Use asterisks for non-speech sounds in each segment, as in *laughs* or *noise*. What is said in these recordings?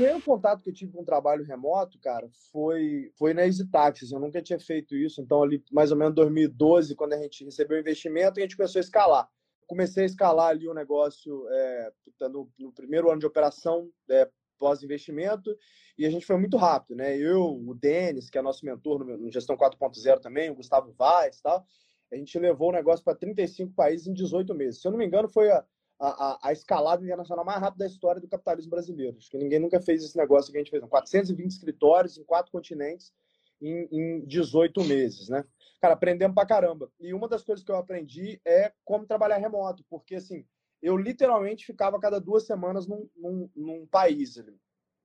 O primeiro contato que eu tive com trabalho remoto, cara, foi, foi na Easy Taxis. Eu nunca tinha feito isso. Então, ali, mais ou menos 2012, quando a gente recebeu o investimento, a gente começou a escalar. Comecei a escalar ali o negócio é, no, no, primeiro ano de operação, é, pós-investimento, e a gente foi muito rápido, né? Eu, o Denis, que é nosso mentor no, no Gestão 4.0 também, o Gustavo Vaz e tal, a gente levou o negócio para 35 países em 18 meses. Se eu não me engano, foi a, a, a, escalada internacional mais rápida da história do capitalismo brasileiro. Acho que ninguém nunca fez esse negócio que a gente fez. 420 escritórios em quatro continentes em, em 18 meses, né? Cara, aprendemos pra caramba. E uma das coisas que eu aprendi é como trabalhar remoto, porque assim, eu literalmente ficava a cada duas semanas num, num, num país ali.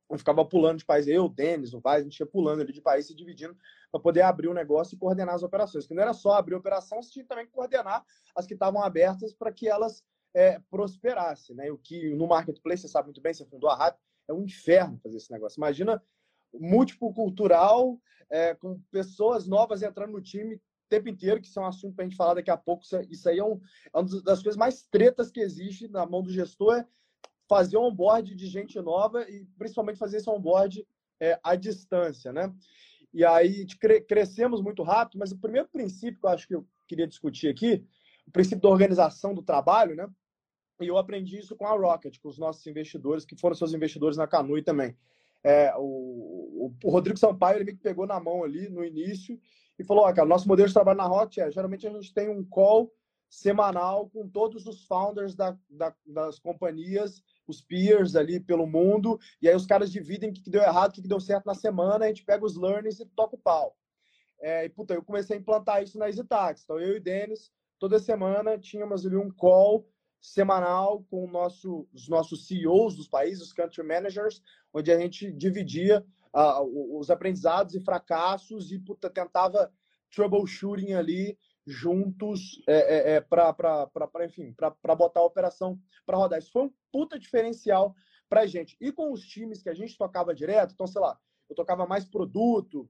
Eu ficava pulando de país, eu, o Denis, o Vaz, a gente ia pulando ali de país, se dividindo para poder abrir o negócio e coordenar as operações. Que não era só abrir a operação, você tinha também que coordenar as que estavam abertas para que elas é, prosperasse, né? O que no marketplace, você sabe muito bem, você fundou a Rap, é um inferno fazer esse negócio. Imagina múltiplo cultural, é, com pessoas novas entrando no time o tempo inteiro, que isso é um assunto para a gente falar daqui a pouco. Isso aí é, um, é uma das coisas mais tretas que existe na mão do gestor, é fazer um onboard de gente nova e principalmente fazer esse onboard é, à distância, né? E aí cre crescemos muito rápido, mas o primeiro princípio que eu acho que eu queria discutir aqui, o princípio da organização do trabalho, né? E eu aprendi isso com a Rocket, com os nossos investidores, que foram seus investidores na Canui também. É, o, o, Rodrigo Sampaio ele me pegou na mão ali no início e falou: ó, cara, nosso modelo de trabalho na Rocket é geralmente a gente tem um call semanal com todos os founders da, da, das companhias, os peers ali pelo mundo, e aí os caras dividem o que, deu errado, o que, deu certo na semana, a gente pega os learnings e toca o pau. É, e, puta, eu comecei a implantar isso na EasyTax. Então, eu e o Denis, toda semana, tínhamos ali um call semanal com nosso, os nossos CEOs dos países, os country managers, onde a gente dividia uh, os aprendizados e fracassos e puta, tentava troubleshooting ali juntos é, é, é para enfim para botar a operação para rodar. Isso foi um puta diferencial para a gente. E com os times que a gente tocava direto, então, sei lá, eu tocava mais produto,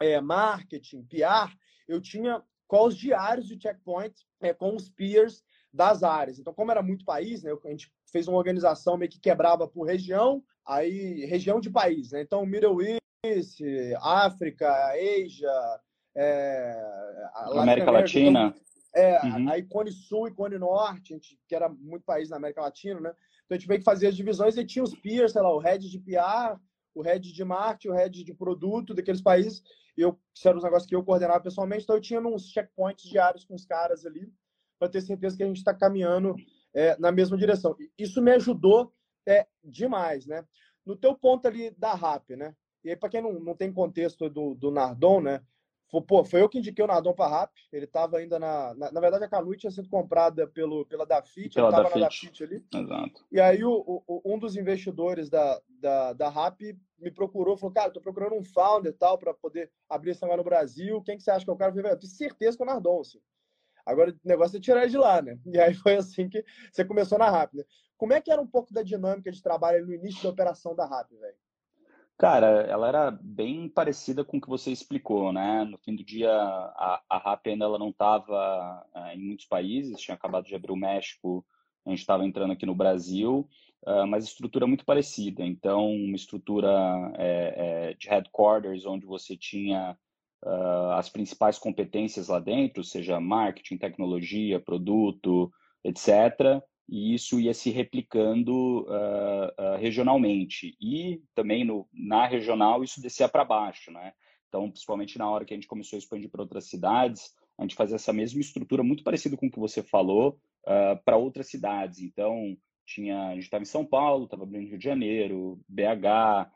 é, marketing, PR, eu tinha calls diários de checkpoint é, com os peers das áreas. Então, como era muito país, né, a gente fez uma organização meio que quebrava por região, aí região de país, né? Então, Middle East, África, Ásia, é, América, América Latina. é, uhum. a Icone Sul, Icone Norte, a gente, que era muito país na América Latina, né? Então a gente veio que fazia as divisões e tinha os peers, sei lá, o head de PR, o head de marketing, o head de produto daqueles países. E eu, isso era os negócios que eu coordenava pessoalmente, então eu tinha uns checkpoints diários com os caras ali para ter certeza que a gente está caminhando é, na mesma direção. Isso me ajudou é, demais, né? No teu ponto ali da RAP, né? E aí, para quem não, não tem contexto do, do Nardon, né? foi, pô, foi eu que indiquei o Nardon para RAP. Ele estava ainda na, na, na. verdade, a Canui tinha sido comprada pelo, pela Dafit. Ele estava na Dafit ali. Exato. E aí, o, o, um dos investidores da, da, da RAP me procurou, falou: Cara, tô procurando um founder tal, para poder abrir esse negócio no Brasil. Quem que você acha que é o cara? Eu falei: Eu tenho certeza que é o Nardon, assim. Agora, o negócio é tirar de lá, né? E aí foi assim que você começou na RAP, né? Como é que era um pouco da dinâmica de trabalho no início da operação da RAP, velho? Cara, ela era bem parecida com o que você explicou, né? No fim do dia, a, a ainda ela não estava é, em muitos países, tinha acabado de abrir o México, a gente estava entrando aqui no Brasil, uh, mas estrutura muito parecida. Então, uma estrutura é, é, de headquarters, onde você tinha uh, as principais competências lá dentro, seja marketing, tecnologia, produto, etc e isso ia se replicando uh, uh, regionalmente. E também no, na regional isso descia para baixo, né? Então, principalmente na hora que a gente começou a expandir para outras cidades, a gente fazia essa mesma estrutura, muito parecida com o que você falou, para outras cidades. Então, tinha, a gente estava em São Paulo, estava abrindo Rio de Janeiro, BH,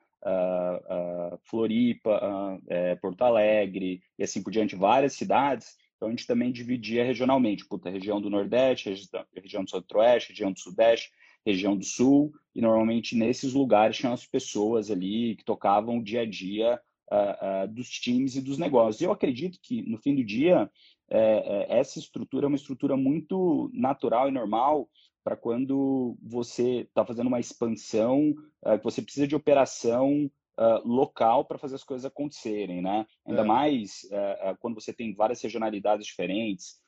Floripa, eh, Porto Alegre, e assim por diante, várias cidades. Então a gente também dividia regionalmente, puta, região do Nordeste, região do Centro-Oeste, região do Sudeste, região do Sul, e normalmente nesses lugares tinham as pessoas ali que tocavam o dia a dia uh, uh, dos times e dos negócios. E eu acredito que no fim do dia é, é, essa estrutura é uma estrutura muito natural e normal para quando você está fazendo uma expansão, uh, você precisa de operação uh, local para fazer as coisas acontecerem, né? Ainda é. mais uh, quando você tem várias regionalidades diferentes,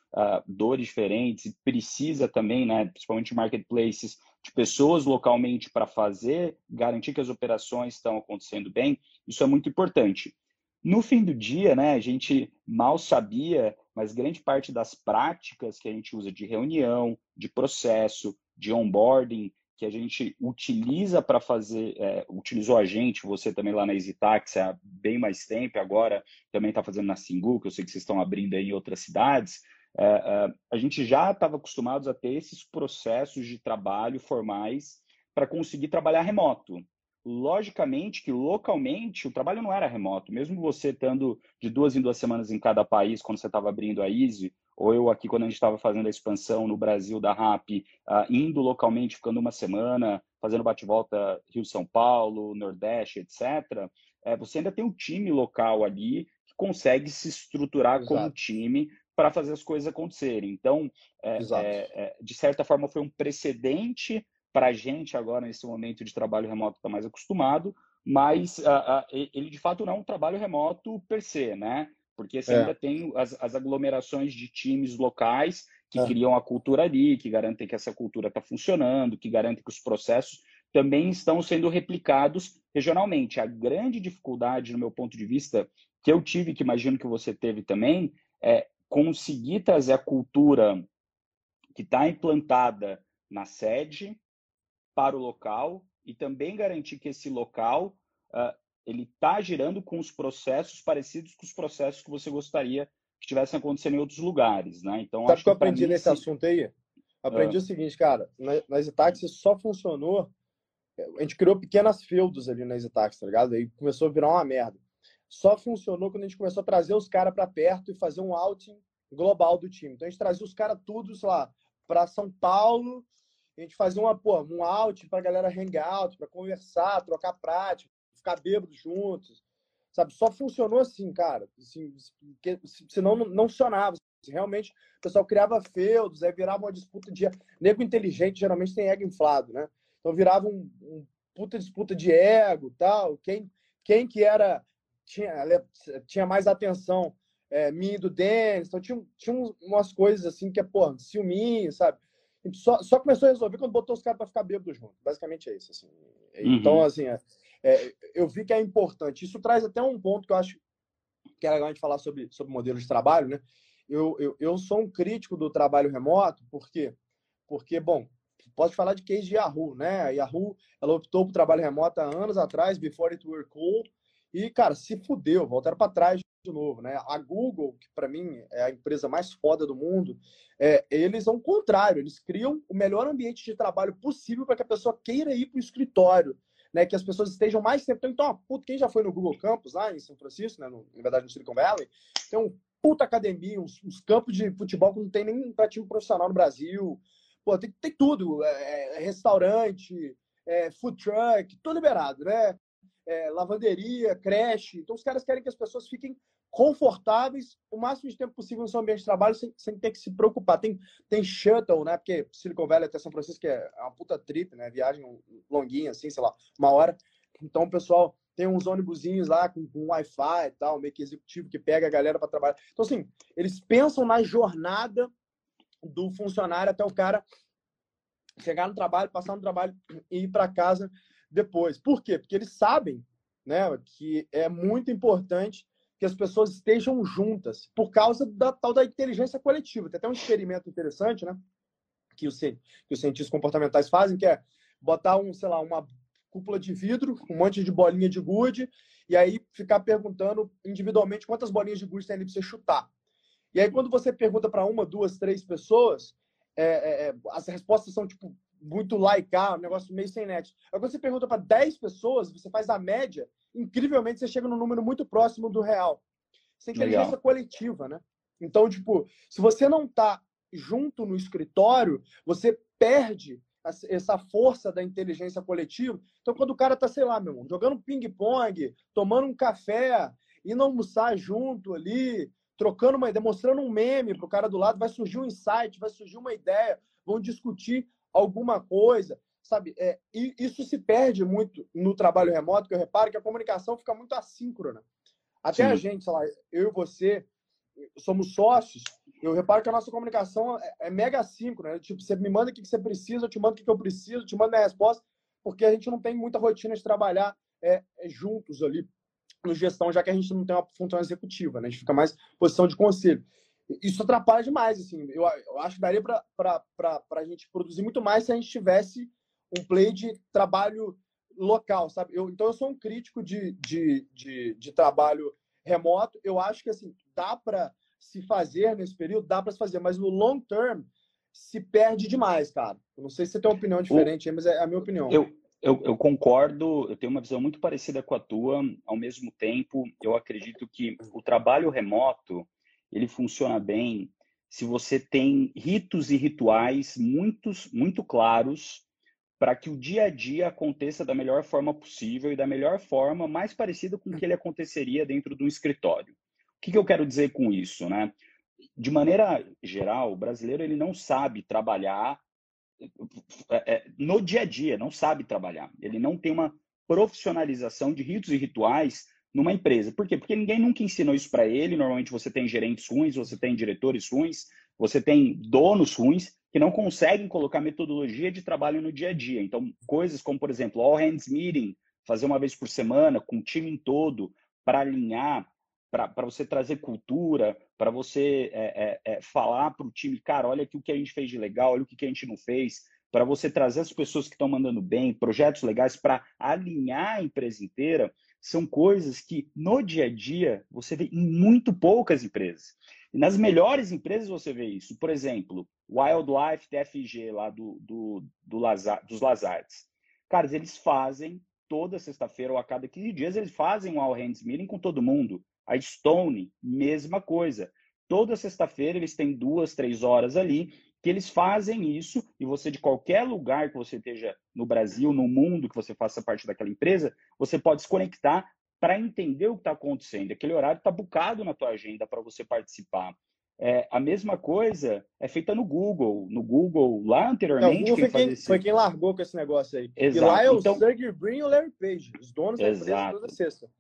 dores diferentes, e precisa também, né, principalmente marketplaces, de pessoas localmente para fazer, garantir que as operações estão acontecendo bem, isso é muito importante. No fim do dia, né, a gente mal sabia, mas grande parte das práticas que a gente usa de reunião, de processo, de onboarding, que a gente utiliza para fazer, é, utilizou a gente, você também lá na EasyTaxi há bem mais tempo, agora também está fazendo na Singu, que eu sei que vocês estão abrindo aí em outras cidades, é, é, a gente já estava acostumados a ter esses processos de trabalho formais para conseguir trabalhar remoto. Logicamente que localmente o trabalho não era remoto, mesmo você estando de duas em duas semanas em cada país, quando você estava abrindo a Easy, ou eu aqui quando a gente estava fazendo a expansão no Brasil da RAP, uh, indo localmente, ficando uma semana, fazendo bate-volta Rio-São Paulo, Nordeste, etc., é, você ainda tem um time local ali que consegue se estruturar Exato. como time para fazer as coisas acontecerem. Então, é, é, é, de certa forma, foi um precedente para a gente agora, nesse momento de trabalho remoto, está mais acostumado, mas uh, uh, ele de fato não é um trabalho remoto per se, né? porque você é. ainda tem as, as, aglomerações de times locais que é. criam a cultura ali, que garantem que essa cultura está funcionando, que garantem que os processos também estão sendo replicados regionalmente. A grande dificuldade, no meu ponto de vista, que eu tive, que imagino que você teve também, é conseguir trazer a cultura que está implantada na sede para o local e também garantir que esse local uh, ele está girando com os processos parecidos com os processos que você gostaria que tivessem acontecendo em outros lugares, né? Então, Sabe acho que eu aprendi nesse assunto aí? Aprendi ah. o seguinte, cara, na Zitaxi só funcionou, a gente criou pequenas feudos ali na Zitaxi, tá ligado? Aí começou a virar uma merda. Só funcionou quando a gente começou a trazer os caras para perto e fazer um outing global do time. Então a gente trazia os caras todos lá para São Paulo, a gente fazia uma, pô, um outing para a galera hangout, para conversar, trocar prática, ficar bêbado juntos, sabe? Só funcionou assim, cara. Assim, senão não, funcionava. Realmente, o pessoal criava feudos, aí virava uma disputa de... Nego inteligente geralmente tem ego inflado, né? Então virava um, um puta disputa de ego tal. Quem, quem que era... Tinha, tinha mais atenção é, mim do Denis. Então tinha, tinha umas coisas assim que é, pô, ciúminho, sabe? Só, só começou a resolver quando botou os caras para ficar bêbado junto. Basicamente é isso. Assim. Então, uhum. assim, é, é, eu vi que é importante. Isso traz até um ponto que eu acho que é legal a gente falar sobre, sobre modelos de trabalho, né? Eu, eu, eu sou um crítico do trabalho remoto, por quê? Porque, bom, posso falar de case de Yahoo, né? A Yahoo, ela optou por trabalho remoto há anos atrás, before it were cool, e, cara, se fudeu, voltaram para trás de novo, né? A Google, que para mim é a empresa mais foda do mundo, é, eles são o contrário, eles criam o melhor ambiente de trabalho possível para que a pessoa queira ir para o escritório, né, que as pessoas estejam mais tempo. Então, puta, quem já foi no Google Campus lá em São Francisco, né, no, na verdade no Silicon Valley, tem um puta academia, uns, uns campos de futebol que não tem nem para time profissional no Brasil. Pô, tem, tem tudo, é, é, restaurante, é, food truck, tudo liberado, né? É, lavanderia, creche. Então, os caras querem que as pessoas fiquem confortáveis o máximo de tempo possível no seu ambiente de trabalho sem, sem ter que se preocupar. Tem, tem shuttle, né? Porque Silicon Valley até São Francisco é uma puta trip, né? Viagem longuinha, assim, sei lá, uma hora. Então, o pessoal tem uns ônibusinhos lá com, com Wi-Fi e tal, meio que executivo que pega a galera para trabalhar. Então, assim, eles pensam na jornada do funcionário até o cara chegar no trabalho, passar no trabalho e ir para casa depois. Por quê? Porque eles sabem né, que é muito importante que as pessoas estejam juntas por causa da tal da inteligência coletiva. Tem até um experimento interessante, né? Que os, que os cientistas comportamentais fazem, que é botar um, sei lá, uma cúpula de vidro, um monte de bolinha de gude, e aí ficar perguntando individualmente quantas bolinhas de gude tem ali para você chutar. E aí, quando você pergunta para uma, duas, três pessoas, é, é, é as respostas são tipo muito laicar, um negócio meio sem net. Agora, quando você pergunta para 10 pessoas, você faz a média, incrivelmente você chega num número muito próximo do real. Isso é inteligência Legal. coletiva, né? Então, tipo, se você não está junto no escritório, você perde essa força da inteligência coletiva. Então, quando o cara tá, sei lá, meu irmão, jogando ping-pong, tomando um café, indo almoçar junto ali, trocando uma demonstrando um meme pro cara do lado, vai surgir um insight, vai surgir uma ideia, vão discutir alguma coisa, sabe? É, e isso se perde muito no trabalho remoto, que eu reparo que a comunicação fica muito assíncrona. Até Sim. a gente, sei lá, eu e você somos sócios, eu reparo que a nossa comunicação é, é mega assíncrona. Né? Tipo, você me manda o que você precisa, eu te mando o que eu preciso, te mando a resposta, porque a gente não tem muita rotina de trabalhar é, é, juntos ali no gestão, já que a gente não tem uma função executiva, né? A gente fica mais posição de conselho. Isso atrapalha demais, assim. Eu, eu acho que daria para a gente produzir muito mais se a gente tivesse um play de trabalho local, sabe? Eu, então, eu sou um crítico de, de, de, de trabalho remoto. Eu acho que, assim, dá para se fazer nesse período, dá para se fazer, mas no long term se perde demais, cara. Eu não sei se você tem uma opinião diferente, o... mas é a minha opinião. Eu, eu, eu, concordo, eu tenho uma visão muito parecida com a tua. Ao mesmo tempo, eu acredito que o trabalho remoto ele funciona bem se você tem ritos e rituais muitos, muito claros para que o dia a dia aconteça da melhor forma possível e da melhor forma mais parecida com o que ele aconteceria dentro de um escritório. O que, que eu quero dizer com isso, né? De maneira geral, o brasileiro ele não sabe trabalhar é, é, no dia a dia, não sabe trabalhar. Ele não tem uma profissionalização de ritos e rituais numa empresa. Por quê? Porque ninguém nunca ensinou isso para ele. Normalmente você tem gerentes ruins, você tem diretores ruins, você tem donos ruins que não conseguem colocar metodologia de trabalho no dia a dia. Então, coisas como, por exemplo, all hands meeting, fazer uma vez por semana com o time todo para alinhar, para você trazer cultura, para você é, é, é, falar para o time, cara, olha aqui o que a gente fez de legal, olha o que, que a gente não fez, para você trazer as pessoas que estão mandando bem, projetos legais para alinhar a empresa inteira, são coisas que no dia a dia você vê em muito poucas empresas. E nas melhores empresas você vê isso. Por exemplo, Wildlife TFG, lá do, do, do Lazar, dos Lazartes. Caras, eles fazem toda sexta-feira ou a cada 15 dias, eles fazem um All Hands Meeting com todo mundo. A Stone, mesma coisa. Toda sexta-feira eles têm duas, três horas ali que eles fazem isso e você de qualquer lugar que você esteja no Brasil, no mundo, que você faça parte daquela empresa, você pode se conectar para entender o que está acontecendo. Aquele horário está bucado na tua agenda para você participar. É, a mesma coisa é feita no Google. No Google, lá anteriormente. Não, foi, quem, esse... foi, quem, largou com esse negócio aí. Exato. E lá é o então, Sergey Brin e o Larry Page, os donos da empresa toda sexta.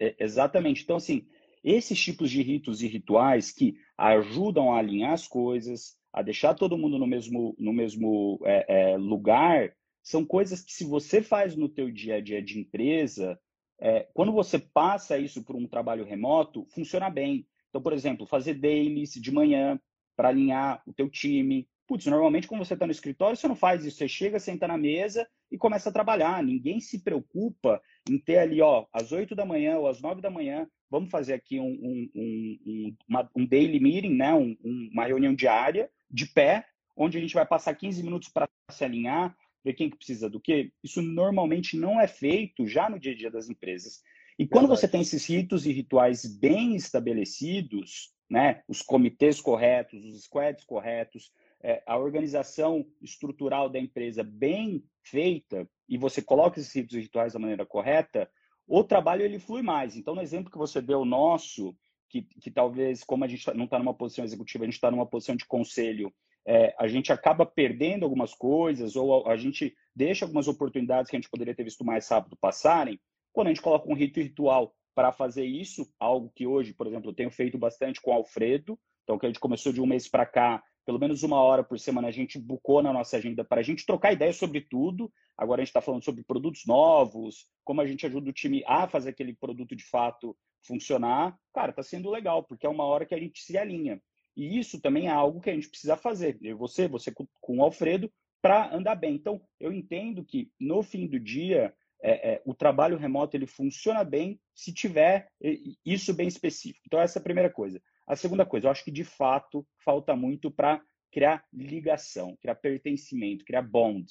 É, exatamente. Então, assim, esses tipos de ritos e rituais que ajudam a alinhar as coisas, a deixar todo mundo no mesmo, no mesmo é, é, lugar, são coisas que se você faz no teu dia a dia de empresa, é, quando você passa isso para um trabalho remoto, funciona bem. Então, por exemplo, fazer dailies de manhã para alinhar o teu time. Putz, normalmente quando você está no escritório, você não faz isso. Você chega, senta na mesa e começa a trabalhar. Ninguém se preocupa em ter ali, ó, às 8 da manhã ou às 9 da manhã, vamos fazer aqui um, um, um, uma, um daily meeting, né? Um, uma reunião diária, de pé, onde a gente vai passar 15 minutos para se alinhar. ver quem que precisa do quê. Isso normalmente não é feito já no dia a dia das empresas. E quando Verdade. você tem esses ritos e rituais bem estabelecidos, né, os comitês corretos, os squads corretos, é, a organização estrutural da empresa bem feita, e você coloca esses ritos e rituais da maneira correta, o trabalho ele flui mais. Então, no exemplo que você deu nosso, que, que talvez, como a gente não está numa posição executiva, a gente está numa posição de conselho, é, a gente acaba perdendo algumas coisas, ou a, a, gente deixa algumas oportunidades que a gente poderia ter visto mais rápido passarem, quando a gente coloca um rito ritual para fazer isso, algo que hoje, por exemplo, eu tenho feito bastante com o Alfredo, então que a gente começou de um mês para cá, pelo menos uma hora por semana a gente bucou na nossa agenda para a gente trocar ideias sobre tudo. Agora a gente está falando sobre produtos novos, como a gente ajuda o time a fazer aquele produto de fato funcionar. Cara, está sendo legal, porque é uma hora que a gente se alinha. E isso também é algo que a gente precisa fazer. Eu, você, você com o Alfredo, para andar bem. Então, eu entendo que no fim do dia, é, é, o trabalho remoto ele funciona bem se tiver isso bem específico. Então, essa é a primeira coisa. A segunda coisa, eu acho que de fato falta muito para criar ligação, criar pertencimento, criar bond,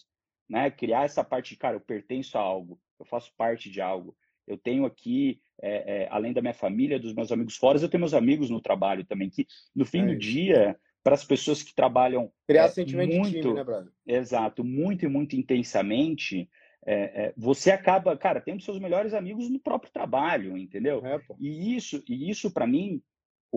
né? Criar essa parte de, cara, eu pertenço a algo, eu faço parte de algo. Eu tenho aqui, é, é, além da minha família, dos meus amigos fora, eu tenho meus amigos no trabalho também, que no fim é do dia, para as pessoas que trabalham. Criar é, sentimento muito, de time, né, brother? Exato, muito e muito intensamente. É, é, você acaba, cara, tendo seus melhores amigos no próprio trabalho, entendeu? E isso, e isso para mim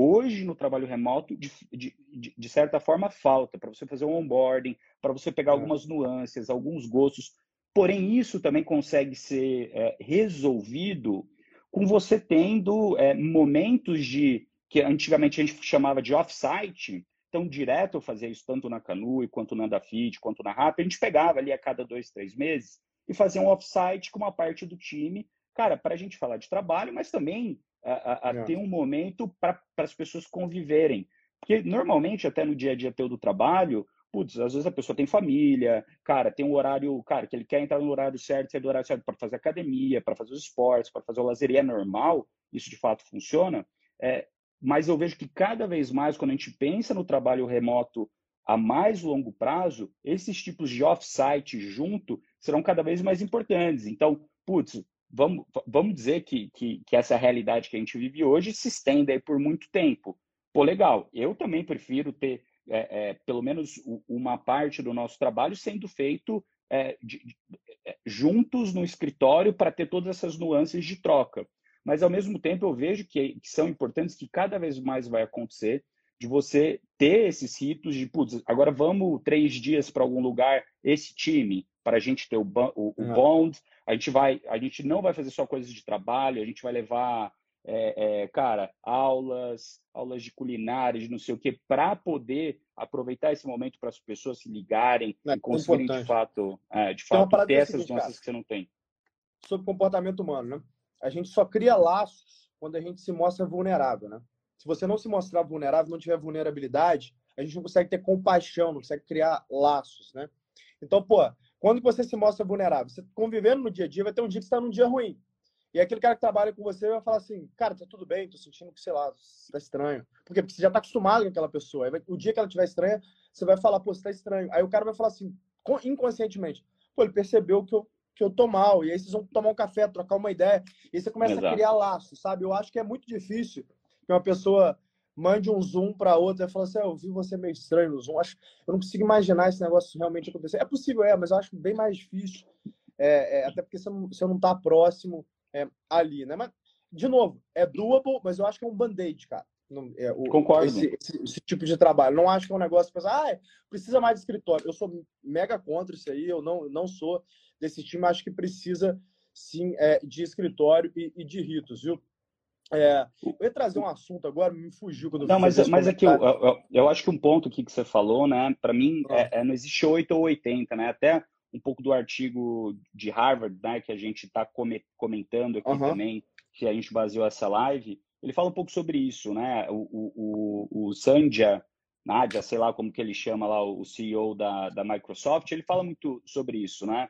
Hoje, no trabalho remoto, de, de, de certa forma, falta para você fazer um onboarding, para você pegar algumas nuances, alguns gostos. Porém, isso também consegue ser é, resolvido com você tendo é, momentos de que antigamente a gente chamava de off-site. Então, direto eu fazia isso tanto na Canui, quanto na Dafit, quanto na RAP. A gente pegava ali a cada dois, três meses e fazia um off-site com uma parte do time, cara, para a gente falar de trabalho, mas também a, a, é. ter um momento para as pessoas conviverem. Porque normalmente, até no dia a dia teu do trabalho, putz, às vezes a pessoa tem família, cara, tem um horário, cara, que ele quer entrar no horário certo, sair do horário certo para fazer academia, para fazer os esportes, para fazer o lazer, e é normal, isso de fato funciona. É, mas eu vejo que cada vez mais, quando a gente pensa no trabalho remoto a mais longo prazo, esses tipos de off-site junto serão cada vez mais importantes. Então, putz, vamos, vamos dizer que, que, que, essa realidade que a gente vive hoje se estende aí por muito tempo. Pô, legal. Eu também prefiro ter é, é, pelo menos uma parte do nosso trabalho sendo feito é, de, de, é, juntos no escritório para ter todas essas nuances de troca. Mas, ao mesmo tempo, eu vejo que, que são importantes, que cada vez mais vai acontecer, de você ter esses ritos de, putz, agora vamos três dias para algum lugar, esse time, para a gente ter o, o, o bond, a gente vai, a gente não vai fazer só coisas de trabalho, a gente vai levar, é, é, cara, aulas, aulas de culinária, de não sei o quê, para poder aproveitar esse momento para as pessoas se ligarem é, e conseguirem de fato, é, de fato ter é essas nuances que você não tem. Sobre comportamento humano, né? A gente só cria laços quando a gente se mostra vulnerável, né? Se você não se mostrar vulnerável, não tiver vulnerabilidade, a gente não consegue ter compaixão, não consegue criar laços, né? Então, pô, quando você se mostra vulnerável, você convivendo no dia a dia, vai ter um dia que você está num dia ruim. E aquele cara que trabalha com você vai falar assim, cara, tá tudo bem, tô sentindo que, sei lá, tá estranho. Por quê? Porque você já tá acostumado com aquela pessoa. Vai, o dia que ela estiver estranha, você vai falar, pô, você tá estranho. Aí o cara vai falar assim, inconscientemente, pô, ele percebeu que eu, que eu tô mal. E aí vocês vão tomar um café, trocar uma ideia. E aí você começa Exato. a criar laços, sabe? Eu acho que é muito difícil que uma pessoa mande um zoom para outra e fala assim: ah, eu vi você meio estranho no zoom. Acho, eu não consigo imaginar esse negócio realmente acontecer. É possível, é, mas eu acho bem mais difícil, é, é, até porque você não, você não tá próximo é, ali, né? Mas, de novo, é doable, mas eu acho que é um band-aid, cara. Não, é, o, Concordo. Esse, esse, esse, tipo de trabalho. Não acho que é um negócio que ah, precisa mais de escritório. Eu sou mega contra isso aí, eu não, não sou desse time, acho que precisa sim é, de escritório e, e de ritos, viu? É, eu ia trazer um assunto agora, me fugiu quando Não, mas, mas aqui, é eu, eu, eu, acho que um ponto aqui que você falou, né, para mim, ah. é, é, não existe 8 ou 80, né, até um pouco do artigo de Harvard, né, que a gente está comentando aqui uhum. também, que a gente baseou essa live, ele fala um pouco sobre isso, né, o, o, o, Sanjay Nadia, sei lá como que ele chama lá, o CEO da, da Microsoft, ele fala muito sobre isso, né?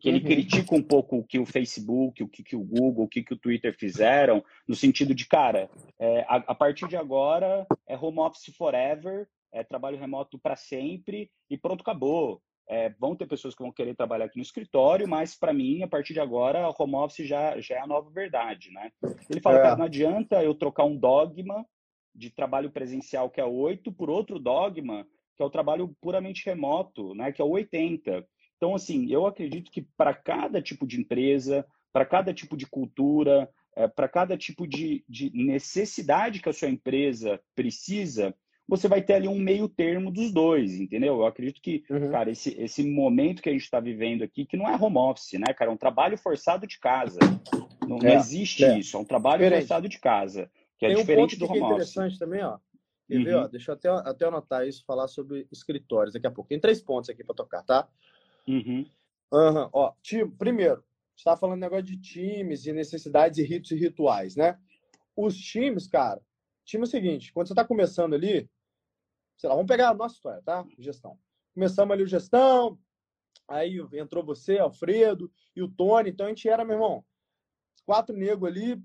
Que ele uhum. critica um pouco o que o Facebook, o que, que o Google, o que, que o Twitter fizeram, no sentido de, cara, é, a, a, partir de agora é home office forever, é trabalho remoto para sempre e pronto, acabou. É, vão ter pessoas que vão querer trabalhar aqui no escritório, mas para mim, a partir de agora, o home office já, já é a nova verdade, né? Ele fala, é. cara, não adianta eu trocar um dogma de trabalho presencial que é 8 por outro dogma que é o trabalho puramente remoto, né, que é o 80. Então, assim, eu acredito que para cada tipo de empresa, para cada tipo de cultura, é, para cada tipo de, de necessidade que a sua empresa precisa, você vai ter ali um meio termo dos dois, entendeu? Eu acredito que, uhum. cara, esse, esse momento que a gente está vivendo aqui, que não é home office, né, cara? É um trabalho forçado de casa. Não, é, não existe é. isso, é um trabalho diferente. forçado de casa, que é Tem diferente um do home office. interessante também, ó. Quer uhum. ver, ó? Deixa eu até, até anotar isso, falar sobre escritórios daqui a pouco. Tem três pontos aqui para tocar, tá? Uhum. Uhum. Ó, time, primeiro, você tá falando negócio de times e necessidades e ritos e rituais, né? Os times, cara, time é o seguinte, quando você tá começando ali, sei lá, vamos pegar a nossa história, tá? Gestão. Começamos ali o gestão, aí entrou você, Alfredo e o Tony, então a gente era, meu irmão, quatro negros ali,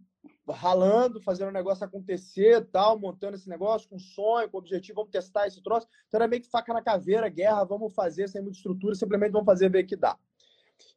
ralando, fazendo o negócio acontecer, tal, montando esse negócio com sonho, com objetivo, vamos testar esse troço. Então era meio que faca na caveira, guerra, vamos fazer sem muita estrutura, simplesmente vamos fazer ver que dá.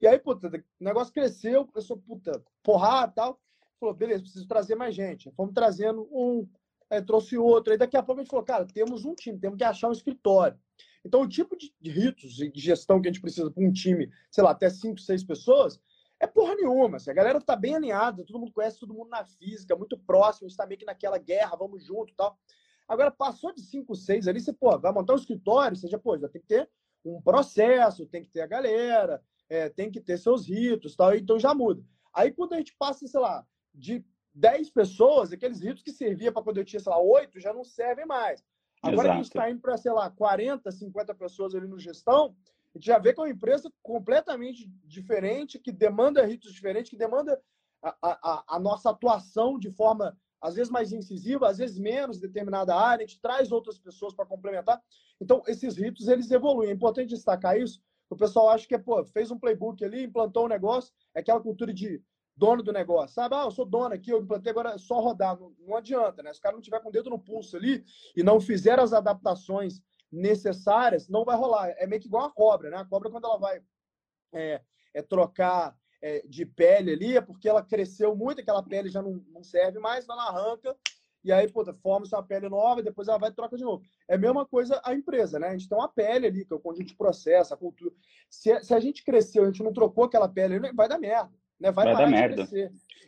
E aí, puta, o negócio cresceu, começou, puta, porrar tal. Falou, beleza, preciso trazer mais gente. Fomos trazendo um, aí trouxe outro. Aí daqui a pouco a gente falou, cara, temos um time, temos que achar um escritório. Então, o tipo de ritos de gestão que a gente precisa para um time, sei lá, até cinco, seis pessoas, é porra nenhuma. Assim, a galera tá bem alinhada, todo mundo conhece todo mundo na física, muito próximo, está meio que naquela guerra, vamos junto tal. Agora, passou de cinco, seis ali, você, pô, vai montar um escritório, você já, pô, já tem que ter um processo, tem que ter a galera, é, tem que ter seus ritos tal, então já muda. Aí, quando a gente passa, sei lá, de 10 pessoas, aqueles ritos que servia para quando eu tinha, sei lá, 8, já não servem mais. Agora Exato. a gente está indo para, sei lá, 40, 50 pessoas ali no gestão, a gente já vê que é uma empresa completamente diferente, que demanda ritos diferentes, que demanda a, a, a nossa atuação de forma, às vezes, mais incisiva, às vezes menos, em determinada área, a gente traz outras pessoas para complementar. Então, esses ritos, eles evoluem. É importante destacar isso, o pessoal acha que é, pô, fez um playbook ali, implantou um negócio, é aquela cultura de dono do negócio, sabe? Ah, eu sou dono aqui, eu implantei agora é só rodar. Não, não adianta, né? Se o cara não tiver com o dedo no pulso ali e não fizer as adaptações necessárias, não vai rolar. É meio que igual a cobra, né? A cobra, quando ela vai é, é trocar é, de pele ali, é porque ela cresceu muito, aquela pele já não, não serve mais, ela arranca, e aí, puta, forma-se uma pele nova, e depois ela vai e troca de novo. É a mesma coisa a empresa, né? A gente tem uma pele ali, que é o conjunto de processo, a cultura. Se, se a gente cresceu, a gente não trocou aquela pele vai dar merda. Né? Vai, vai dar merda.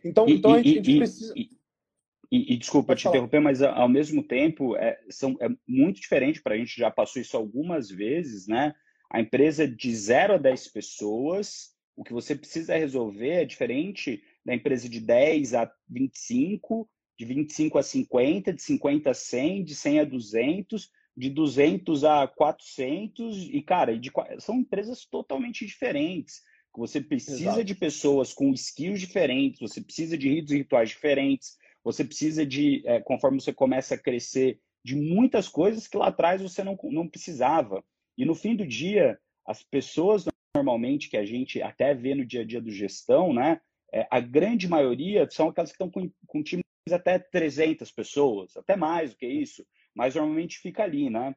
Então, e, então a, gente, e, a gente precisa. E, e, desculpa Pode te falar. interromper, mas ao mesmo tempo é, são, é muito diferente para a gente, já passou isso algumas vezes, né? A empresa de 0 a 10 pessoas, o que você precisa resolver é diferente da empresa de 10 a 25, de 25 a 50, de 50 a 100, de 100 a 200, de 200 a 400, e cara, de, são empresas totalmente diferentes. Você precisa Exato. de pessoas com skills diferentes, você precisa de ritos e rituais diferentes, você precisa de, é, conforme você começa a crescer, de muitas coisas que lá atrás você não, não precisava. E no fim do dia, as pessoas normalmente que a gente até vê no dia a dia do gestão, né? É, a grande maioria são aquelas que estão com, com times até 300 pessoas, até mais do que isso, mas normalmente fica ali, né?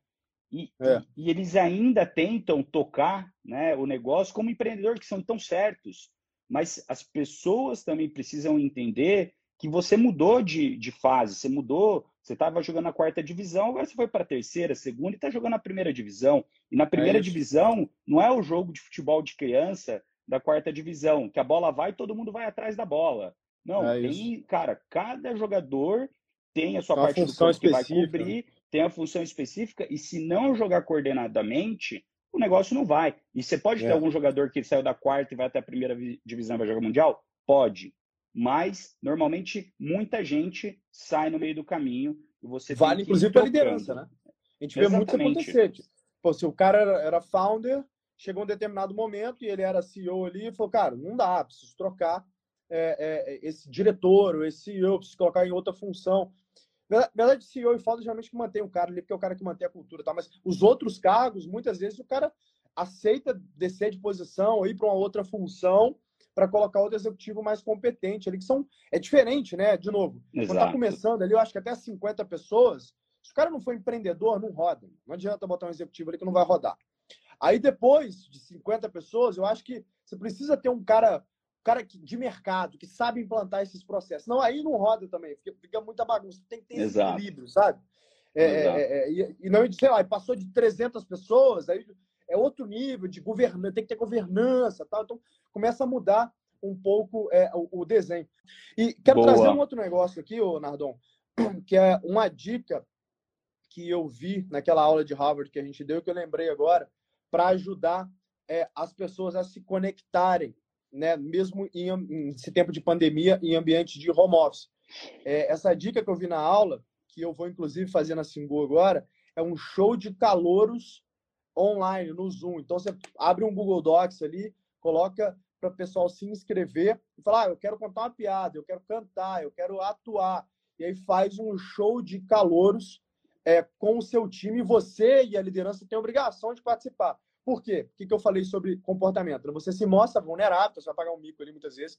E, é. e, eles ainda tentam tocar né, o negócio como empreendedor, que são tão certos. Mas as pessoas também precisam entender que você mudou de, de fase, você mudou, você estava jogando na quarta divisão, agora você foi para a terceira, segunda e está jogando na primeira divisão. E na primeira é divisão não é o jogo de futebol de criança da quarta divisão, que a bola vai e todo mundo vai atrás da bola. Não, é tem, isso. cara, cada jogador tem a sua parte do campo que vai cobrir, tem a função específica, e se não jogar coordenadamente, o negócio não vai. E você pode é. ter algum jogador que saiu da quarta e vai até a primeira divisão e vai jogar mundial? Pode. Mas, normalmente, muita gente sai no meio do caminho e você Vale, inclusive, para liderança, né? A gente Exatamente. vê muito acontecer. Pô, se o cara era, era founder, chegou um determinado momento e ele era CEO ali e falou, cara, não dá, preciso trocar é, é, esse diretor ou esse CEO, preciso colocar em outra função. Na verdade, CEO e founder geralmente que mantém o cara ali, porque é o cara que mantém a cultura, tá? Mas os outros cargos, muitas vezes, o cara aceita descer de posição, ir para uma outra função para colocar outro executivo mais competente ali, que são. É diferente, né? De novo, Exato. quando tá começando ali, eu acho que até 50 pessoas, se o cara não for empreendedor, não roda. Não adianta botar um executivo ali que não vai rodar. Aí depois de 50 pessoas, eu acho que você precisa ter um cara, cara de mercado, que sabe implantar esses processos. Não, aí não roda também, fica, fica muita bagunça. Tem que ter esse equilíbrio, sabe? É, é, é, e, e, não, sei lá, passou de 300 pessoas, aí é outro nível de governança, tem que ter governança, tal. Então começa a mudar um pouco é, o, o, desenho. E quero Boa. trazer um outro negócio aqui, ô Nardon, *clears throat* que é uma dica que eu vi naquela aula de Harvard que a gente deu, que eu lembrei agora, para ajudar é, as pessoas a se conectarem, né, mesmo em, em esse tempo de pandemia, em ambiente de home office. É, essa dica que eu vi na aula, que eu vou inclusive fazer na Singu agora, é um show de calouros online, no Zoom. Então, você abre um Google Docs ali, coloca para o pessoal se inscrever e falar: ah, eu quero contar uma piada, eu quero cantar, eu quero atuar. E aí faz um show de calouros é, com o seu time. Você e a liderança têm a obrigação de participar. Por quê? O que, que eu falei sobre comportamento? Você se mostra vulnerável, você vai pagar um mico ali muitas vezes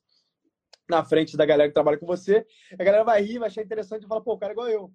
na frente da galera que trabalha com você. A galera vai rir, vai achar interessante e fala: pô, o cara é igual eu.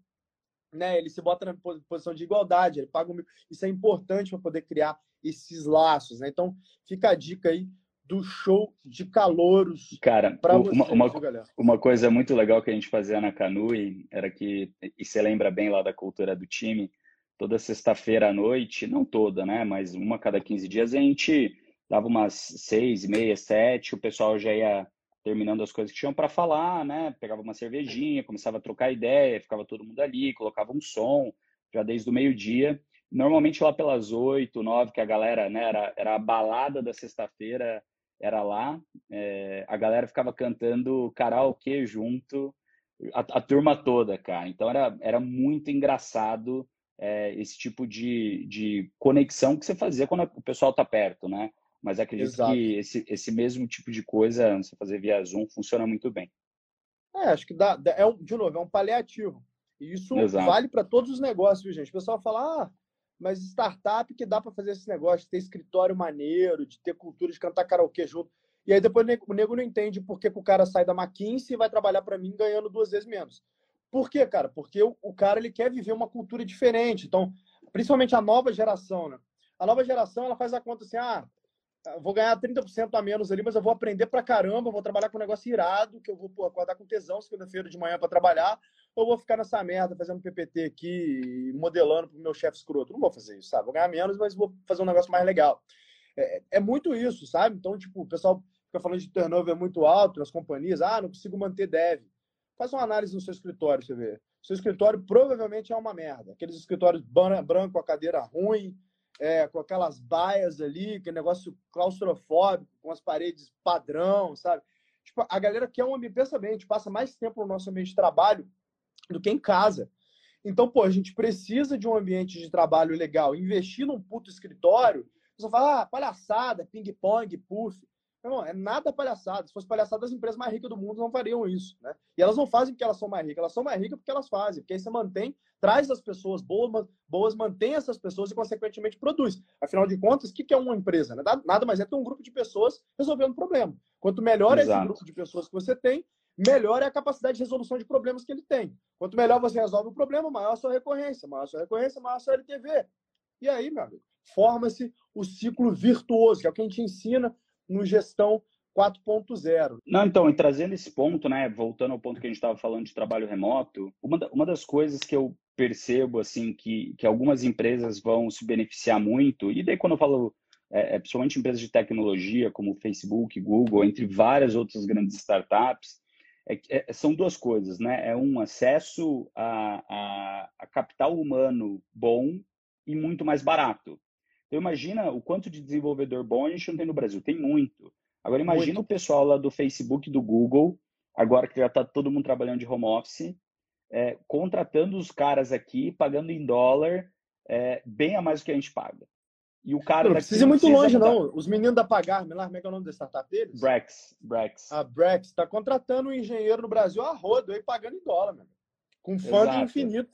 Né? Ele se bota na posição de igualdade, ele paga um mico. Isso é importante para poder criar esses laços. Né? Então, fica a dica aí do show de calouros. Cara, uma, uma, uma, coisa muito legal que a gente fazia na Canui era que, e você lembra bem lá da cultura do time, toda sexta-feira à noite, não toda, né, mas uma cada 15 dias, a gente dava umas seis, meia, sete, o pessoal já ia terminando as coisas que tinham para falar, né, pegava uma cervejinha, começava a trocar ideia, ficava todo mundo ali, colocava um som, já desde o meio-dia, normalmente lá pelas oito, nove, que a galera, né, era, era a balada da sexta-feira, era lá, é, a galera ficava cantando karaokê junto, a, a, turma toda, cara. Então era, era muito engraçado é, esse tipo de, de conexão que você fazia quando o pessoal tá perto, né? Mas acredito Exato. que esse, esse mesmo tipo de coisa, você fazer via Zoom, funciona muito bem. É, acho que dá, é um, de novo, é um paliativo. E isso Exato. vale para todos os negócios, viu, gente? O pessoal fala, ah, mas startup que dá para fazer esse negócio, de ter escritório maneiro, de ter cultura de cantar karaokê junto. E aí depois o nego não entende por que, que o cara sai da McKinsey e vai trabalhar para mim ganhando duas vezes menos. Por quê, cara? Porque o, o, cara ele quer viver uma cultura diferente. Então, principalmente a nova geração, né? A nova geração ela faz a conta assim: ah, vou ganhar 30% a menos ali, mas eu vou aprender pra caramba, vou trabalhar com um negócio irado, que eu vou pô, acordar com tesão segunda-feira de manhã para trabalhar, ou vou ficar nessa merda fazendo PPT aqui, modelando pro meu chefe escroto. Não vou fazer isso, sabe? Vou ganhar menos, mas vou fazer um negócio mais legal. É, é muito isso, sabe? Então, tipo, o pessoal fica falando de turnover muito alto nas companhias. Ah, não consigo manter dev. Faz uma análise no seu escritório, você vê. Seu escritório provavelmente é uma merda. Aqueles escritórios branco, a cadeira ruim, é, com aquelas baias ali, que negócio claustrofóbico, com as paredes padrão, sabe? Tipo, a galera quer um ambiente, pensa bem, a gente passa mais tempo no nosso ambiente de trabalho do que em casa. Então, pô, a gente precisa de um ambiente de trabalho legal. Investir num puto escritório, você fala, ah, palhaçada, ping-pong, puff. Não, é nada palhaçada. Se fosse palhaçada, as empresas mais ricas do mundo não fariam isso, né? E elas não fazem porque elas são mais ricas, elas são mais ricas porque elas fazem. Porque aí você mantém, traz as pessoas boas, boas mantém essas pessoas e, consequentemente, produz. Afinal de contas, o que é uma empresa? Né? Nada mais é que um grupo de pessoas resolvendo um problema. Quanto melhor Exato. é esse grupo de pessoas que você tem, melhor é a capacidade de resolução de problemas que ele tem. Quanto melhor você resolve o problema, maior a sua recorrência. Maior a sua recorrência, maior a sua LTV. E aí, meu amigo, forma-se o ciclo virtuoso, que é o que a gente ensina no Gestão 4.0. Não, então, e trazendo esse ponto, né, voltando ao ponto que a gente estava falando de trabalho remoto, uma, da, uma das coisas que eu percebo, assim, que, que algumas empresas vão se beneficiar muito, e daí quando eu falo, é, é, principalmente empresas de tecnologia, como Facebook, Google, entre várias outras grandes startups, é, é, são duas coisas, né? É um acesso a, a, a capital humano bom e muito mais barato. Então, imagina o quanto de desenvolvedor bom a gente não tem no Brasil. Tem muito. Agora, imagina muito. o pessoal lá do Facebook, do Google, agora que já está todo mundo trabalhando de home office, é, contratando os caras aqui, pagando em dólar, é, bem a mais do que a gente paga. E o cara não precisa ir muito longe, não. Os meninos da Pagar, lá, como é que é o nome da startup deles? Brex. Brex. A Brex está contratando um engenheiro no Brasil a rodo aí, pagando em dólar, meu. com fundo infinito.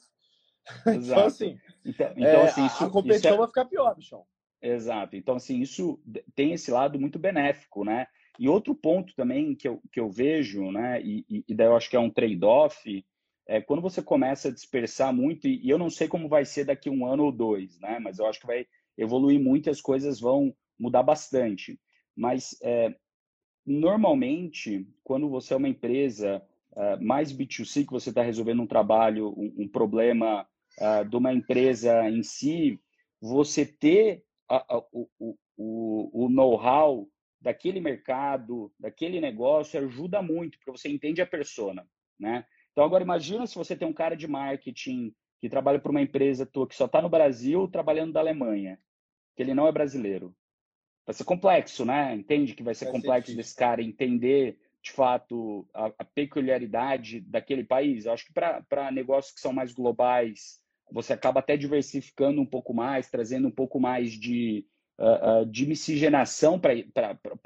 *laughs* então, assim, então, então, é, assim isso, a competição isso é... vai ficar pior, bichão. Exato. Então, assim, isso tem esse lado muito benéfico, né? E outro ponto também que eu, que eu vejo, né? E, e daí eu acho que é um trade-off, é quando você começa a dispersar muito, e, e eu não sei como vai ser daqui um ano ou dois, né? Mas eu acho que vai evoluir muito e as coisas vão mudar bastante. Mas, é, normalmente, quando você é uma empresa uh, mais B2C, que você está resolvendo um trabalho, um, um problema uh, de uma empresa em si, você ter a, a, o, o, o know-how daquele mercado, daquele negócio, ajuda muito, porque você entende a persona, né? Então, agora imagina se você tem um cara de marketing que trabalha para uma empresa tua que só está no Brasil, trabalhando da Alemanha, que ele não é brasileiro. Vai ser complexo, né? Entende que vai ser vai complexo ser desse cara entender, de fato, a, a peculiaridade daquele país. Eu acho que para negócios que são mais globais, você acaba até diversificando um pouco mais, trazendo um pouco mais de, uh, uh, de miscigenação para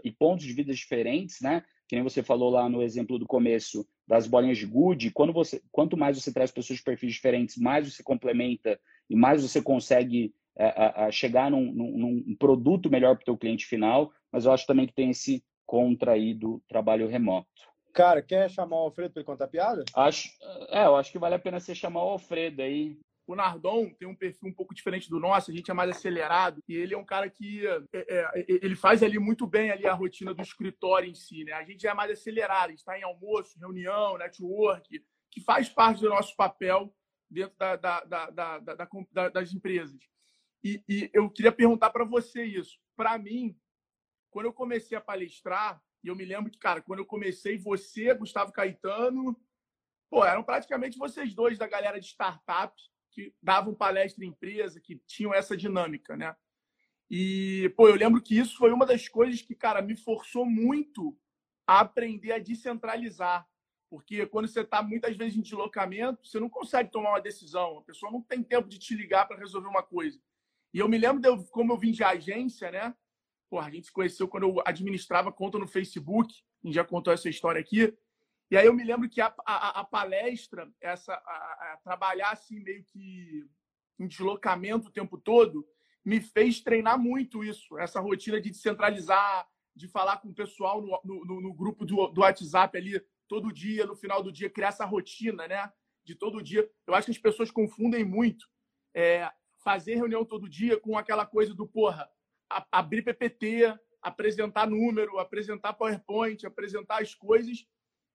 e pontos de vida diferentes, né? Que nem você falou lá no exemplo do começo das bolinhas de gude. Quando você, quanto mais você traz pessoas de perfis diferentes, mais você complementa e mais você consegue uh, chegar num, num, num, produto melhor para o teu cliente final. Mas eu acho também que tem esse contra aí do trabalho remoto. Cara, quer chamar o Alfredo para ele contar piada? Acho, é, eu acho que vale a pena você chamar o Alfredo aí. O Nardon tem um perfil um pouco diferente do nosso, a gente é mais acelerado e ele é um cara que é, é, ele faz ali muito bem ali a rotina do escritório em si, né? A gente é mais acelerado, a gente está em almoço, reunião, network, que faz parte do nosso papel dentro da, da, da, das empresas. E, e eu queria perguntar para você isso. Para mim, quando eu comecei a palestrar, e eu me lembro que, cara, quando eu comecei, você, Gustavo Caetano, pô, eram praticamente vocês dois da galera de startup que davam palestra em empresa, que tinham essa dinâmica, né? E, pô, eu lembro que isso foi uma das coisas que, cara, me forçou muito a aprender a descentralizar. Porque quando você está muitas vezes em deslocamento, você não consegue tomar uma decisão. A pessoa não tem tempo de te ligar para resolver uma coisa. E eu me lembro de como eu vim de agência, né? Pô, a gente se conheceu quando eu administrava conta no Facebook. A gente já contou essa história aqui. E aí eu me lembro que a, a, a palestra, essa a, trabalhar assim meio que em deslocamento o tempo todo, me fez treinar muito isso, essa rotina de descentralizar, de falar com o pessoal no, no, no grupo do, do WhatsApp ali todo dia, no final do dia, criar essa rotina, né? De todo dia. Eu acho que as pessoas confundem muito é, fazer reunião todo dia com aquela coisa do, porra, abrir PPT, apresentar número, apresentar PowerPoint, apresentar as coisas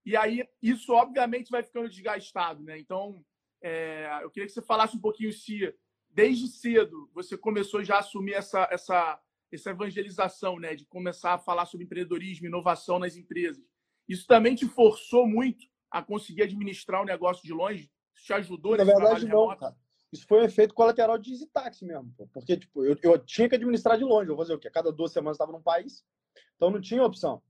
e aí, isso obviamente vai ficando desgastado, né? Então, é, eu queria que você falasse um pouquinho se, desde cedo, você começou já a assumir essa, essa, essa evangelização, né? De começar a falar sobre empreendedorismo, inovação nas empresas. Isso também te forçou muito a conseguir administrar o negócio de longe? Isso te ajudou Na verdade, não, remoto? cara. Isso foi um efeito colateral de EasyTaxi mesmo. Pô. Porque tipo, eu, eu tinha que administrar de longe. Eu vou fazer o quê? Cada duas semanas estava num país. Então, não tinha opção.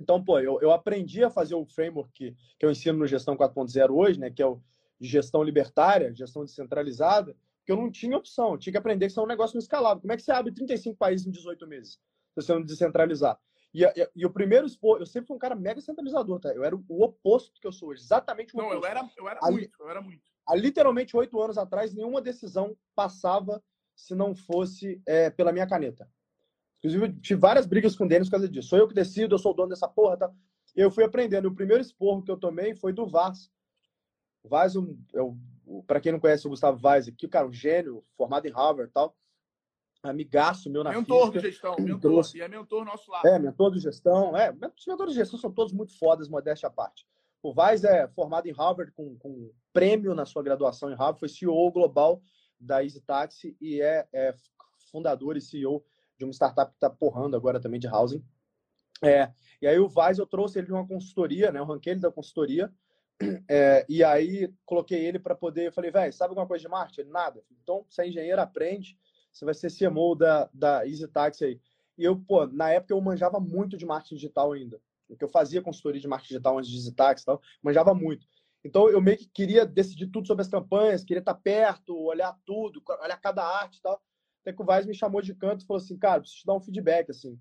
Então, pô, eu, eu aprendi a fazer o framework que, que eu ensino no Gestão 4.0 hoje, né, que é o de gestão libertária, gestão descentralizada, que eu não tinha opção, eu tinha que aprender que isso é um negócio escalável. Como é que você abre 35 países em 18 meses, se você não descentralizar? E, e, e, o primeiro expor, eu sempre fui um cara mega centralizador, tá? Eu era o oposto do que eu sou hoje, exatamente o não, oposto. Não, eu era, eu era muito, eu era muito. Há literalmente oito anos atrás, nenhuma decisão passava se não fosse é, pela minha caneta. Inclusive, eu tive várias brigas com o Denis por causa disso. Sou eu que decido, eu sou o dono dessa porra. Tá? Eu fui aprendendo. O primeiro esporro que eu tomei foi do Vaz. O Vaz, eu, para quem não conhece o Gustavo Vaz aqui, cara, um gênio, formado em Harvard e tal. Amigaço meu na mentor física. de gestão, mentor. E é mentor nosso lá. É, mentor de gestão. É, os mentores de gestão são todos muito fodas, modéstia à parte. O Vaz é formado em Harvard com, com prêmio na sua graduação em Harvard, foi CEO global da Easy Taxi e é, é fundador e CEO de uma startup que está porrando agora também de housing. É, e aí o Vaz eu trouxe ele de uma consultoria, né? Eu ranquei ele da consultoria. É, e aí coloquei ele para poder. Eu falei, velho, sabe alguma coisa de marketing? Ele, nada. Então, você é engenheiro, aprende. Você vai ser CMO da, da Easy Taxi aí. E eu, pô, na época eu manjava muito de marketing digital ainda. Porque eu fazia consultoria de marketing digital antes de Taxi e tal. Manjava muito. Então eu meio que queria decidir tudo sobre as campanhas, queria estar perto, olhar tudo, olhar cada arte e tal. Até que o Vaz me chamou de canto e falou assim, cara, preciso te dar um feedback, assim.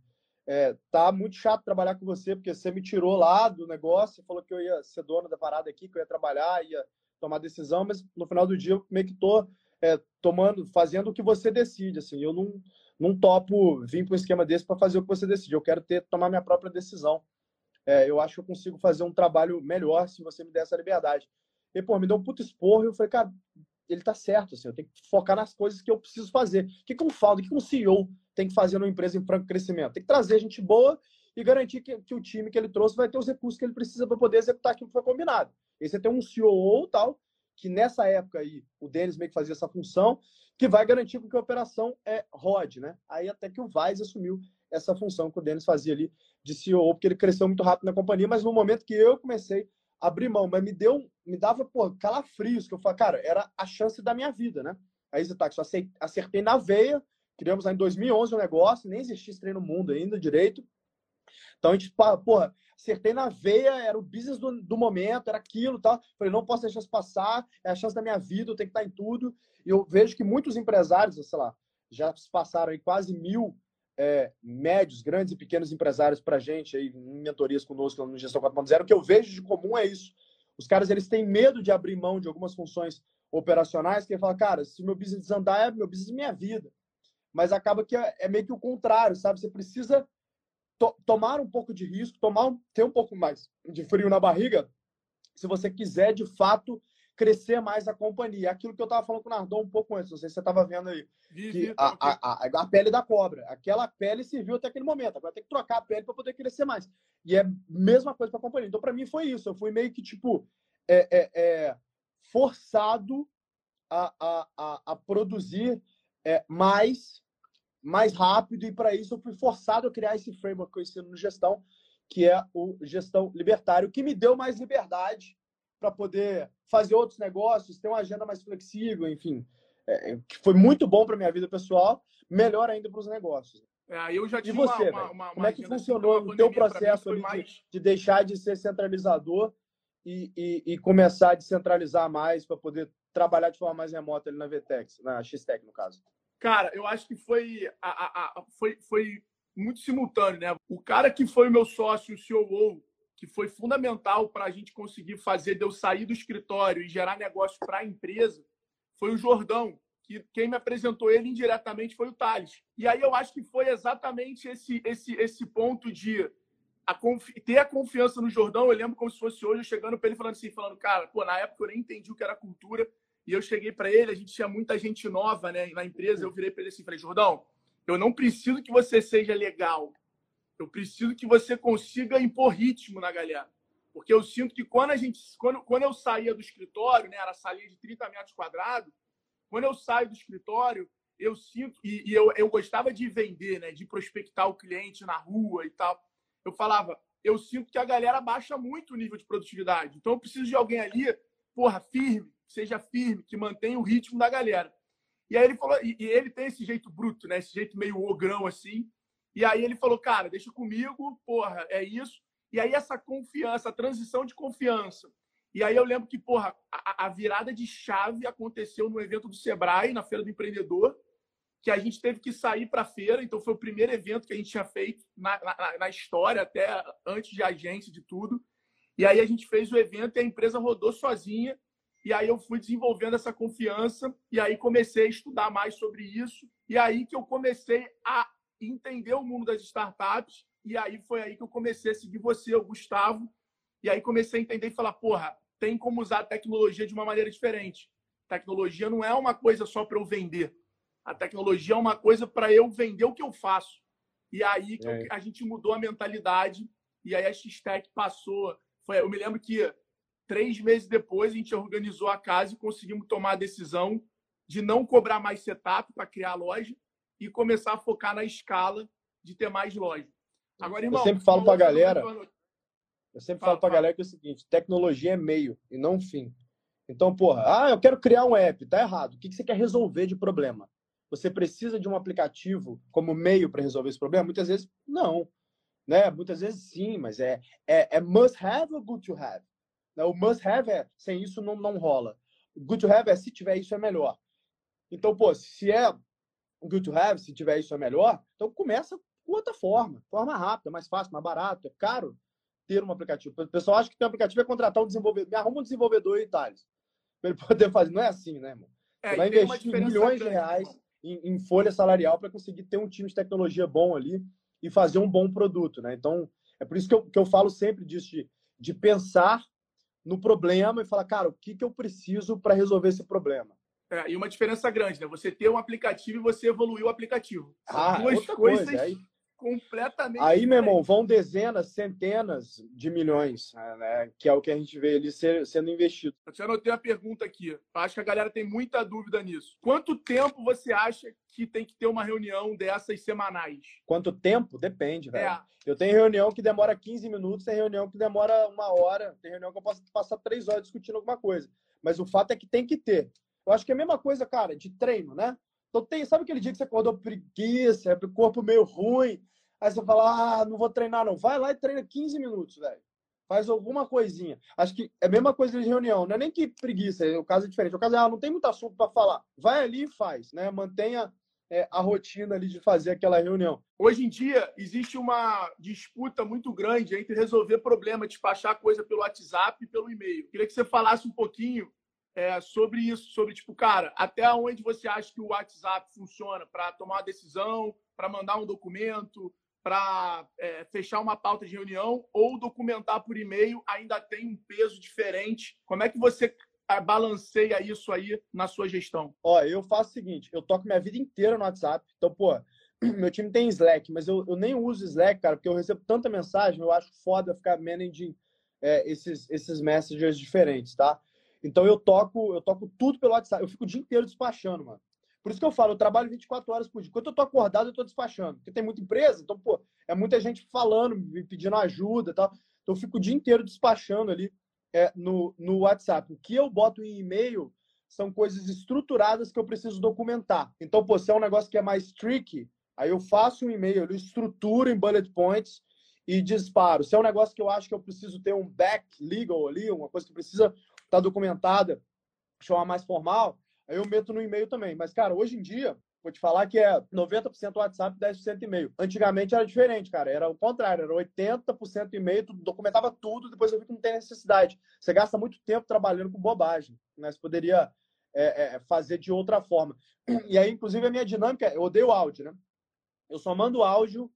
É, tá muito chato trabalhar com você, porque você me tirou lá do negócio, falou que eu ia ser dono da parada aqui, que eu ia trabalhar, ia tomar decisão, mas no final do dia eu meio que tô é, tomando, fazendo o que você decide, assim. Eu não, não topo vir para um esquema desse para fazer o que você decide. Eu quero ter tomar minha própria decisão. É, eu acho que eu consigo fazer um trabalho melhor se você me der essa liberdade. E, pô, me deu um puto esporro e eu falei, cara, ele tá certo, assim, eu tenho que focar nas coisas que eu preciso fazer. O que, que um o que, que um CEO tem que fazer numa empresa em franco crescimento? Tem que trazer gente boa e garantir que, que o time que ele trouxe vai ter os recursos que ele precisa para poder executar aquilo que foi combinado. E você tem um CEO tal, que nessa época aí, o Denis meio que fazia essa função, que vai garantir que a operação é rode, né? Aí até que o Vaz assumiu essa função que o Denis fazia ali de CEO, porque ele cresceu muito rápido na companhia, mas no momento que eu comecei a abrir mão, mas me deu, me dava, pô, calafrios, que eu falei, cara, era a chance da minha vida, né? Aí você tá, só acertei na veia, criamos aí em 2011 o um negócio, nem existia esse treino no mundo ainda direito. Então a gente, porra, acertei na veia, era o business do, do momento, era aquilo, tal. Falei, não posso deixar isso passar, é a chance da minha vida, eu tenho que estar em tudo. E eu vejo que muitos empresários, sei lá, já passaram aí quase mil é, médios, grandes e pequenos empresários para a gente aí em mentorias conosco no Gestão 4.0, o que eu vejo de comum é isso. Os caras eles têm medo de abrir mão de algumas funções operacionais, que ele fala, cara, se meu business desandar, é meu business é minha vida. Mas acaba que é, é meio que o contrário, sabe? Você precisa to tomar um pouco de risco, tomar ter um pouco mais de frio na barriga, se você quiser de fato crescer mais a companhia. Aquilo que eu estava falando com o Nardon um pouco antes, não sei se você estava vendo aí. a, a, a, a, pele da cobra. Aquela pele serviu até aquele momento. Agora tem que trocar a pele para poder crescer mais. E é a mesma coisa para a companhia. Então, para mim, foi isso. Eu fui meio que, tipo, é, é, é forçado a, a, a, a produzir é, mais, mais rápido. E para isso, eu fui forçado a criar esse framework que eu ensino no gestão, que é o gestão libertário, que me deu mais liberdade para poder fazer outros negócios, ter uma agenda mais flexível, enfim, é, que foi muito bom para minha vida pessoal, melhor ainda para os negócios. É, eu já tinha e você, uma, uma, uma, como é que funcionou o teu processo ali mais... de, de, deixar de ser centralizador e, e, e começar a descentralizar mais para poder trabalhar de forma mais remota ali na VTEX, na X-Tech, no caso? Cara, eu acho que foi, a, a, a, foi, foi muito simultâneo, né? O cara que foi o meu sócio, o COO, que foi fundamental para a gente conseguir fazer de eu sair do escritório e gerar negócio para a empresa, foi o Jordão, que quem me apresentou ele indiretamente foi o Thales. E aí eu acho que foi exatamente esse esse esse ponto de a ter a confiança no Jordão. Eu lembro como se fosse hoje, eu chegando para ele falando assim, falando, cara, pô, na época eu nem entendi o que era cultura, e eu cheguei para ele, a gente tinha muita gente nova, né, na empresa, eu virei para ele assim, falei, Jordão, eu não preciso que você seja legal, eu preciso que você consiga impor ritmo na galera. Porque eu sinto que quando a gente. Quando, quando eu saía do escritório, né, era a salinha de 30 metros quadrados, quando eu saio do escritório, eu sinto. E, e eu, eu gostava de vender, né, de prospectar o cliente na rua e tal. Eu falava, eu sinto que a galera baixa muito o nível de produtividade. Então eu preciso de alguém ali, porra, firme, que seja firme, que mantenha o ritmo da galera. E aí ele falou, e, e ele tem esse jeito bruto, né? Esse jeito meio ogrão assim. E aí ele falou, cara, deixa comigo, porra, é isso. E aí essa confiança, a transição de confiança. E aí eu lembro que, porra, a, a virada de chave aconteceu no evento do Sebrae, na Feira do Empreendedor, que a gente teve que sair para a feira. Então foi o primeiro evento que a gente tinha feito na, na, na história, até antes de agência, de tudo. E aí a gente fez o evento e a empresa rodou sozinha. E aí eu fui desenvolvendo essa confiança e aí comecei a estudar mais sobre isso. E aí que eu comecei a entender o mundo das startups. E aí foi aí que eu comecei a seguir você, o Gustavo. E aí comecei a entender e falar, porra, tem como usar a tecnologia de uma maneira diferente. tecnologia não é uma coisa só para eu vender. A tecnologia é uma coisa para eu vender o que eu faço. E aí que é. a gente mudou a mentalidade. E aí a X-Tech passou. Foi, eu me lembro que três meses depois a gente organizou a casa e conseguimos tomar a decisão de não cobrar mais setup para criar a loja e começar a focar na escala de ter mais lojas. Agora, irmão, eu sempre falo para a galera, eu sempre falo para a galera que é o seguinte, tecnologia é meio e não fim. Então, porra, ah, eu quero criar um app, tá errado. O que você quer resolver de problema? Você precisa de um aplicativo como meio para resolver esse problema? Muitas vezes, não. Né? Muitas vezes, sim, mas é, é, é must have ou good to have? Né? O must have é, sem isso não, não rola. O good to have é, se tiver isso é melhor. Então, pô, se é good to have, se tiver isso é melhor, então começa com outra forma, forma rápida, mais fácil, mais barato, é caro ter um aplicativo. O pessoal acha que ter um aplicativo é contratar um desenvolvedor, me arruma um desenvolvedor em Thales, para ele poder fazer. Não é assim, né, irmão? É, Você vai investir milhões de reais em, em folha salarial para conseguir ter um time de tecnologia bom ali e fazer um bom produto, né? Então, é por isso que eu, que eu falo sempre disso, de, de pensar no problema e falar, cara, o que, que eu preciso para resolver esse problema? É, e uma diferença grande, né? Você ter um aplicativo e você evoluir o aplicativo. São ah, duas coisas coisa. Aí, completamente. Aí, meu irmão, vão dezenas, centenas de milhões, né? Que é o que a gente vê ali ser, sendo investido. Eu te anotei uma pergunta aqui. Acho que a galera tem muita dúvida nisso. Quanto tempo você acha que tem que ter uma reunião dessas semanais? Quanto tempo? Depende, velho. É. Eu tenho reunião que demora 15 minutos, tem reunião que demora uma hora, tem reunião que eu posso passar três horas discutindo alguma coisa. Mas o fato é que tem que ter. Eu acho que é a mesma coisa, cara, de treino, né? Então tem, sabe aquele dia que você acordou preguiça, o corpo meio ruim, aí você fala, ah, não vou treinar não. Vai lá e treina 15 minutos, velho. Faz alguma coisinha. Acho que é a mesma coisa de reunião, não é nem que preguiça, o caso é diferente. O caso é, ah, não tem muito assunto para falar. Vai ali e faz, né? Mantenha é, a rotina ali de fazer aquela reunião. Hoje em dia, existe uma disputa muito grande entre resolver problema, despachar coisa pelo WhatsApp e pelo e-mail. Queria que você falasse um pouquinho é, sobre isso, sobre tipo, cara, até onde você acha que o WhatsApp funciona para tomar uma decisão, para mandar um documento, para é, fechar uma pauta de reunião, ou documentar por e-mail ainda tem um peso diferente. Como é que você é, balanceia isso aí na sua gestão? Ó, eu faço o seguinte, eu toco minha vida inteira no WhatsApp, então, pô, *clears throat* meu time tem Slack, mas eu, eu nem uso Slack, cara, porque eu recebo tanta mensagem, eu acho foda ficar managing é, esses, esses messengers diferentes, tá? Então eu toco, eu toco tudo pelo WhatsApp. Eu fico o dia inteiro despachando, mano. Por isso que eu falo, eu trabalho 24 horas por dia. Quando eu tô acordado, eu tô despachando. Porque tem muita empresa, então, pô, é muita gente falando, me pedindo ajuda e tal. Então eu fico o dia inteiro despachando ali é, no, no WhatsApp. O que eu boto em e-mail são coisas estruturadas que eu preciso documentar. Então, pô, se é um negócio que é mais tricky, aí eu faço um e-mail, eu estruturo em bullet points e disparo. Se é um negócio que eu acho que eu preciso ter um back legal ali, uma coisa que precisa tá documentada, chamar mais formal, aí eu meto no e-mail também. Mas, cara, hoje em dia, vou te falar que é 90% WhatsApp, 10% e-mail. Antigamente era diferente, cara. Era o contrário, era 80% e-mail, tu documentava tudo, depois eu vi que não tem necessidade. Você gasta muito tempo trabalhando com bobagem, né? Você poderia é, é, fazer de outra forma. E aí, inclusive, a minha dinâmica, eu odeio áudio, né? Eu só mando áudio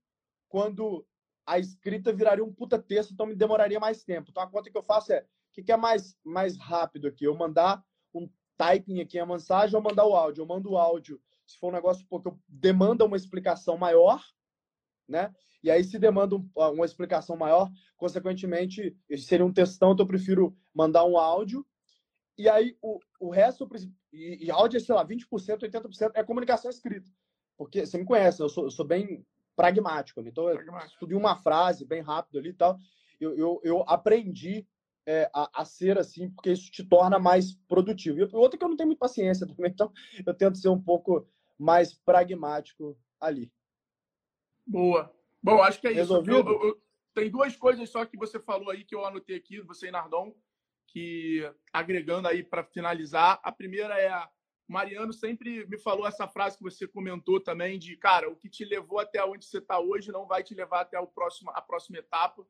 quando a escrita viraria um puta texto, então me demoraria mais tempo. Então a conta que eu faço é que, que é mais, mais rápido aqui? Eu mandar um typing aqui a mensagem ou mandar o áudio? Eu mando o áudio se for um negócio porque demanda uma explicação maior, né? E aí, se demanda um, uma explicação maior, consequentemente, seria um textão, então eu prefiro mandar um áudio. E aí, o, o resto, e, e áudio é, sei lá, 20%, 80% é comunicação escrita. Porque você me conhece, eu sou, eu sou bem pragmático. Então, eu estudei uma frase bem rápido ali e tal. Eu, eu, eu aprendi é, a, a, ser assim, porque isso te torna mais produtivo. E outra que eu não tenho muita paciência *laughs* também, então eu tento ser um pouco mais pragmático ali. Boa. Bom, acho que é Resolvido? isso. Eu, eu, tem duas coisas só que você falou aí que eu anotei aqui, você e Nardon, que agregando aí para finalizar. A primeira é a Mariano sempre me falou essa frase que você comentou também de, cara, o que te levou até onde você está hoje não vai te levar até o próximo, a próxima etapa.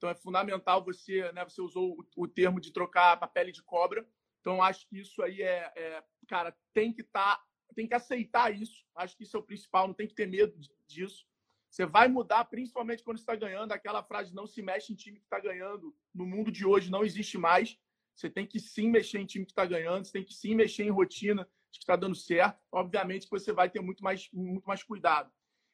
Então é fundamental você, né? Você usou o, o termo de trocar a pele de cobra. Então acho que isso aí é, é cara, tem que estar, tá, tem que aceitar isso. Acho que isso é o principal. Não tem que ter medo disso. Você vai mudar, principalmente quando está ganhando. Aquela frase não se mexe em time que está ganhando no mundo de hoje não existe mais. Você tem que sim mexer em time que está ganhando. Você tem que sim mexer em rotina de que está dando certo. Obviamente que você vai ter muito mais, muito mais cuidado.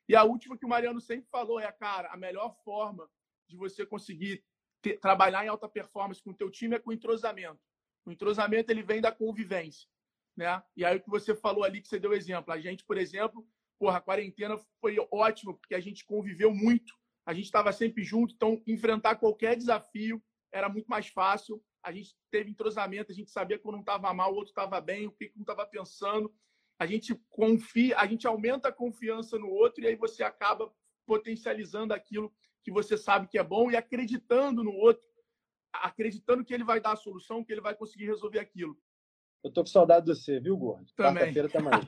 E a última que o Mariano sempre falou é, cara, a melhor forma de você conseguir ter, trabalhar em alta performance com o teu time é com entrosamento. O entrosamento ele vem da convivência, né? E aí o que você falou ali que você deu exemplo, a gente, por exemplo, porra, a quarentena foi ótimo porque a gente conviveu muito, a gente estava sempre junto, então enfrentar qualquer desafio era muito mais fácil. A gente teve entrosamento, a gente sabia que um estava mal, o outro estava bem, o que um estava pensando. A gente confia, a gente aumenta a confiança no outro e aí você acaba potencializando aquilo que você sabe que é bom e acreditando no outro, acreditando que ele vai dar a solução, que ele vai conseguir resolver aquilo. Eu tô com saudade de você, viu, Gordo? Quarta-feira também. aí.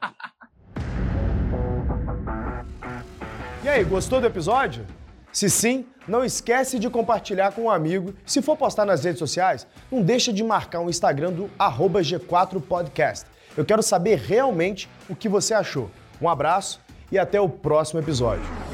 *laughs* e aí, gostou do episódio? Se sim, não esquece de compartilhar com um amigo. Se for postar nas redes sociais, não deixa de marcar o Instagram do G4podcast. Eu quero saber realmente o que você achou. Um abraço e até o próximo episódio.